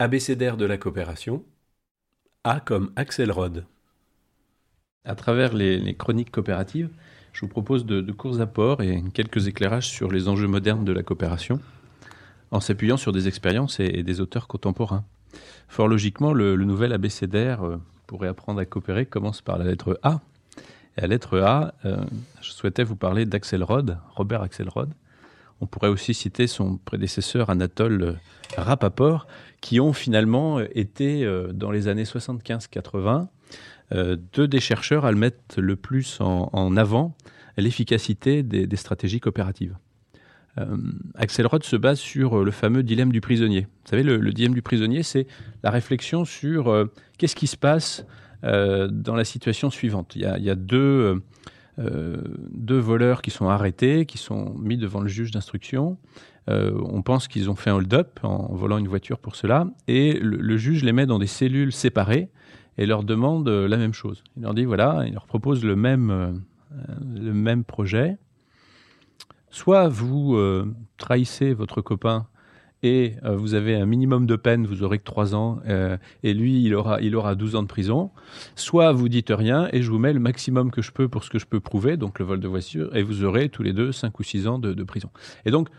Abécédaire de la coopération. A comme Axelrod. À travers les, chroniques coopératives, je vous propose de, courts apports et quelques éclairages sur les enjeux modernes de la coopération, en s'appuyant sur des expériences et, des auteurs contemporains. Fort logiquement, le, nouvel abécédaire euh, pour réapprendre à coopérer commence par la lettre A. À la lettre A, euh, je souhaitais vous parler d'Axelrod, Robert Axelrod, on pourrait aussi citer son prédécesseur Anatole Rapaport, qui ont finalement été, euh, dans les années 75-80, euh, deux des chercheurs à le mettre le plus en, avant l'efficacité des, stratégies coopératives. Euh, Axel Roth se base sur le fameux dilemme du prisonnier. Vous savez, le, dilemme du prisonnier, c'est la réflexion sur qu'est-ce qui se passe dans la situation suivante. Il y a, euh, deux voleurs qui sont arrêtés, qui sont mis devant le juge d'instruction. Euh, on pense qu'ils ont fait un hold-up en volant une voiture pour cela, et le, juge les met dans des cellules séparées et leur demande euh, la même chose. Il leur dit voilà, il leur propose le le même projet. Soit vous trahissez votre copain et euh, vous avez un minimum de peine, vous aurez que 3 ans, euh, et lui, il aura, il aura 12 ans de prison. Soit vous dites rien et je vous mets le maximum que je peux pour ce que je peux prouver, donc le vol de voiture, et vous aurez tous les deux 5 ou 6 ans de, prison. Et donc,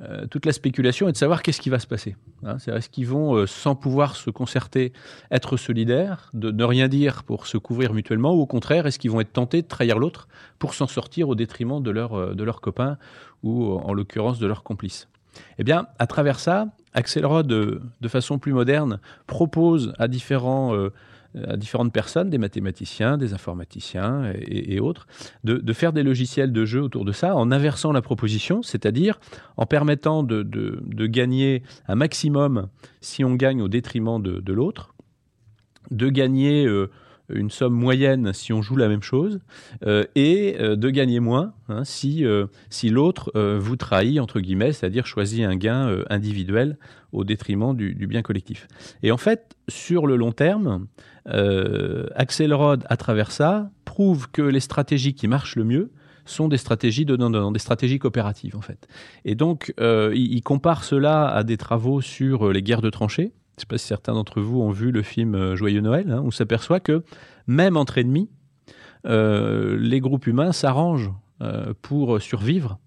euh, toute la spéculation est de savoir qu'est-ce qui va se passer. Hein. c'est est-ce qu'ils vont, sans pouvoir se concerter, être solidaires, de ne rien dire pour se couvrir mutuellement, ou au contraire, est-ce qu'ils vont être tentés de trahir l'autre pour s'en sortir au détriment de leur, de leur copain ou en l'occurrence de leur complice? Eh bien, à travers ça, Axelrod, de, de façon plus moderne, propose à, différents, euh, à différentes personnes, des mathématiciens, des informaticiens et, autres, de, faire des logiciels de jeu autour de ça en inversant la proposition, c'est-à-dire en permettant de, gagner un maximum si on gagne au détriment de, l'autre, de gagner... Euh, une somme moyenne si on joue la même chose, euh, et euh, de gagner moins hein, si, euh, si l'autre vous trahit, entre guillemets, c'est-à-dire choisit un gain individuel au détriment du, bien collectif. Et en fait, sur le long terme, Axelrod, à travers ça, prouve que les stratégies qui marchent le mieux, sont des stratégies de des stratégies coopératives en fait. Et donc, il, il, compare cela à des travaux sur les guerres de tranchées, je ne sais pas si certains d'entre vous ont vu le film euh, Joyeux Noël, hein, où on s'aperçoit que même entre ennemis, euh, les groupes humains s'arrangent euh, pour survivre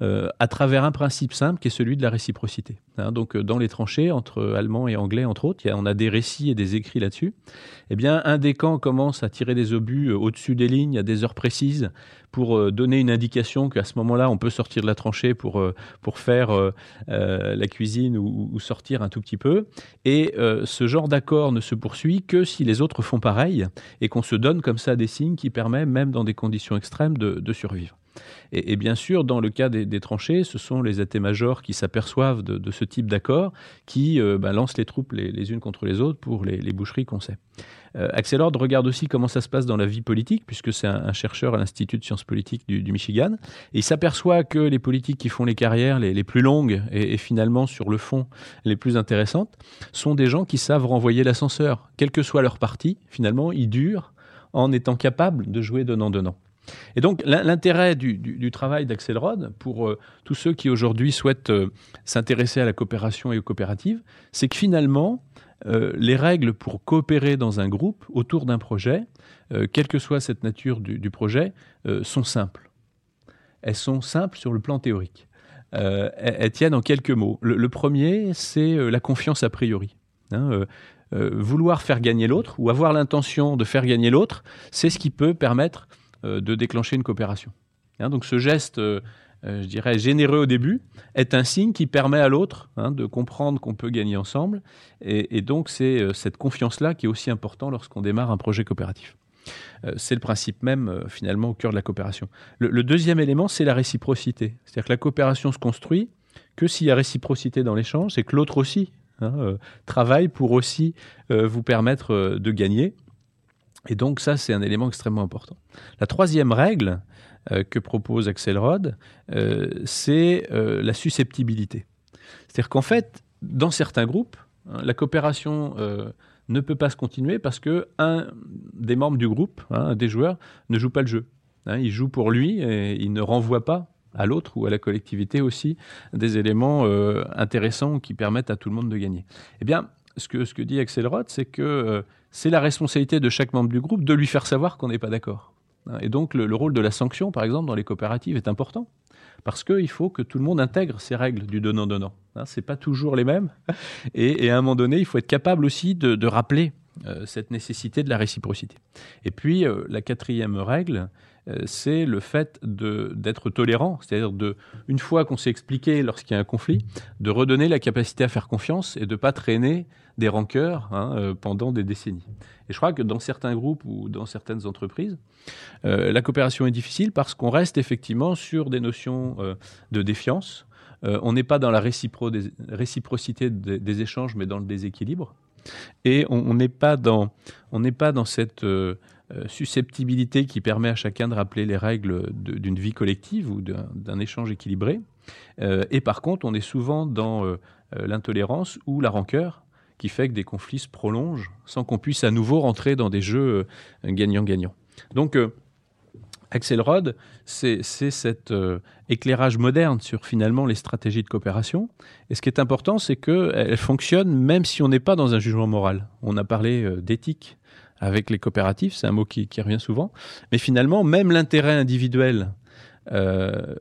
à travers un principe simple qui est celui de la réciprocité. Hein. donc dans les tranchées, entre Allemands et Anglais entre autres, on a des récits et des écrits là-dessus. Eh bien, un des camps commence à tirer des obus au-dessus des lignes à des heures précises pour euh, donner une indication qu'à ce moment-là, on peut sortir de la tranchée pour, euh, pour faire euh, la cuisine ou, sortir un tout petit peu. Et ce genre d'accord ne se poursuit que si les autres font pareil et qu'on se donne comme ça des signes qui permettent, même dans des conditions extrêmes, de, survivre. Et, bien sûr, dans le cas des, tranchées, ce sont les états-majors qui s'aperçoivent de, ce type d'accord, qui ben, lancent les troupes les, unes contre les autres pour les, boucheries qu'on sait. Euh, Axel Ord regarde aussi comment ça se passe dans la vie politique, puisque c'est un, chercheur à l'Institut de sciences politiques du, Michigan. Et il s'aperçoit que les politiques qui font les carrières les, plus longues et, finalement, sur le fond, les plus intéressantes, sont des gens qui savent renvoyer l'ascenseur. Quel que soit leur parti, finalement, ils durent en étant capables de jouer donnant-donnant. Et donc l'intérêt du, travail d'Axelrod pour euh, tous ceux qui aujourd'hui souhaitent euh, s'intéresser à la coopération et aux coopératives, c'est que finalement, euh, les règles pour coopérer dans un groupe autour d'un projet, quelle que soit cette nature du, projet, sont simples. Elles sont simples sur le plan théorique. Elles, tiennent en quelques mots. Le, premier, c'est la confiance a priori. Hein, vouloir faire gagner l'autre ou avoir l'intention de faire gagner l'autre, c'est ce qui peut permettre de déclencher une coopération. Hein, donc ce geste euh, je dirais, généreux au début, est un signe qui permet à l'autre hein, de comprendre qu'on peut gagner ensemble. Et, donc, c'est euh, cette confiance-là qui est aussi important lorsqu'on démarre un projet coopératif. Euh, c'est le principe même, finalement, au cœur de la coopération. Le, deuxième élément, c'est la réciprocité. C'est-à-dire que la coopération se construit que s'il y a réciprocité dans l'échange, c'est que l'autre aussi hein, travaille pour aussi vous permettre de gagner. Et donc ça, c'est un élément extrêmement important. La troisième règle que propose Axelrod, c'est la susceptibilité. C'est-à-dire qu'en fait, dans certains groupes, hein, la coopération ne peut pas se continuer parce que un des membres du groupe, hein, des joueurs, ne joue pas le jeu. Hein, il joue pour lui et il ne renvoie pas à l'autre ou à la collectivité aussi des éléments euh, intéressants qui permettent à tout le monde de gagner. Eh bien, ce que, ce que dit Axelrod, c'est que euh, c'est la responsabilité de chaque membre du groupe de lui faire savoir qu'on n'est pas d'accord. Et donc le, rôle de la sanction, par exemple, dans les coopératives est important parce qu'il faut que tout le monde intègre ces règles du donnant-donnant. Hein, Ce n'est pas toujours les mêmes. Et, à un moment donné, il faut être capable aussi de, rappeler euh, cette nécessité de la réciprocité. Et puis, la quatrième règle, euh, c'est le fait d'être tolérant, c'est-à-dire de, une fois qu'on s'est expliqué lorsqu'il y a un conflit, de redonner la capacité à faire confiance et de ne pas traîner des rancœurs hein, euh, pendant des décennies. Et je crois que dans certains groupes ou dans certaines entreprises, euh, la coopération est difficile parce qu'on reste effectivement sur des notions de défiance. on n'est pas dans la réciprocité des, échanges, mais dans le déséquilibre. Et on n'est pas dans, cette euh, susceptibilité qui permet à chacun de rappeler les règles d'une vie collective ou d'un échange équilibré. Euh, et par contre, on est souvent dans euh, l'intolérance ou la rancœur qui fait que des conflits se prolongent sans qu'on puisse à nouveau rentrer dans des jeux gagnant-gagnant. Donc, Axelrod, c'est cet éclairage moderne sur finalement les stratégies de coopération. Et ce qui est important, c'est qu'elle fonctionne même si on n'est pas dans un jugement moral. On a parlé d'éthique avec les coopératives, c'est un mot qui, revient souvent. Mais finalement, même l'intérêt individuel, euh,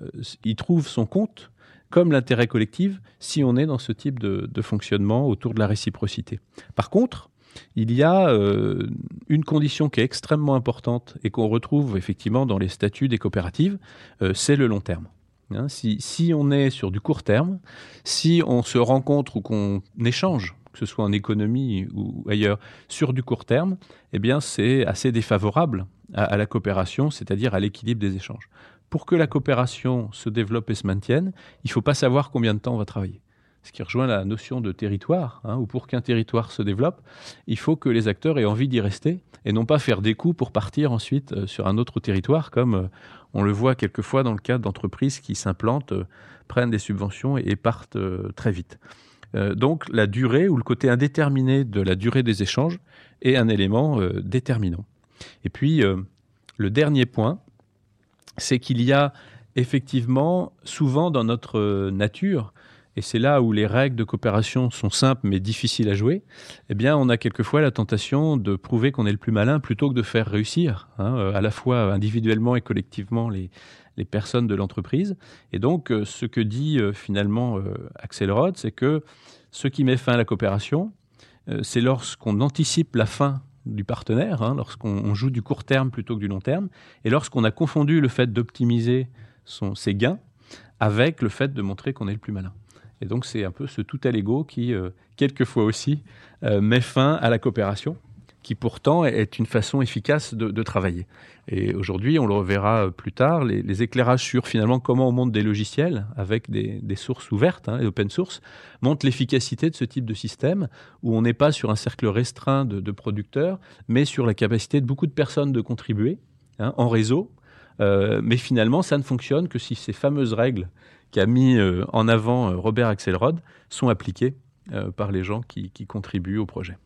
il trouve son compte comme l'intérêt collectif si on est dans ce type de, fonctionnement autour de la réciprocité. Par contre, il y a euh, une condition qui est extrêmement importante et qu'on retrouve effectivement dans les statuts des coopératives, euh, c'est le long terme. Hein, si, on est sur du court terme, si on se rencontre ou qu'on échange que ce soit en économie ou ailleurs, sur du court terme, eh bien, c'est assez défavorable à, la coopération, c'est-à-dire à, l'équilibre des échanges. Pour que la coopération se développe et se maintienne, il ne faut pas savoir combien de temps on va travailler. Ce qui rejoint la notion de territoire, hein, où pour qu'un territoire se développe, il faut que les acteurs aient envie d'y rester et non pas faire des coups pour partir ensuite euh, sur un autre territoire, comme euh, on le voit quelquefois dans le cas d'entreprises qui s'implantent, euh, prennent des subventions et partent très vite. Euh, donc la durée ou le côté indéterminé de la durée des échanges est un élément euh, déterminant. Et puis euh, le dernier point, c'est qu'il y a effectivement souvent dans notre nature, et c'est là où les règles de coopération sont simples mais difficiles à jouer, eh bien on a quelquefois la tentation de prouver qu'on est le plus malin plutôt que de faire réussir, hein, à la fois individuellement et collectivement, les, les personnes de l'entreprise. Et donc, euh, ce que dit euh, finalement euh, Axel Roth, c'est que ce qui met fin à la coopération, c'est lorsqu'on anticipe la fin du partenaire, hein, lorsqu'on joue du court terme plutôt que du long terme, et lorsqu'on a confondu le fait d'optimiser ses gains avec le fait de montrer qu'on est le plus malin. Et donc c'est un peu ce tout à l'ego qui, quelquefois aussi, met fin à la coopération qui pourtant est une façon efficace de, travailler. Et aujourd'hui, on le reverra plus tard, les, éclairages sur finalement comment on monte des logiciels avec des, sources ouvertes, hein, open source, montrent l'efficacité de ce type de système où on n'est pas sur un cercle restreint de, producteurs, mais sur la capacité de beaucoup de personnes de contribuer hein, en réseau. Euh, mais finalement, ça ne fonctionne que si ces fameuses règles qu'a mis euh, en avant euh, Robert Axelrod sont appliquées par les gens qui contribuent au projet.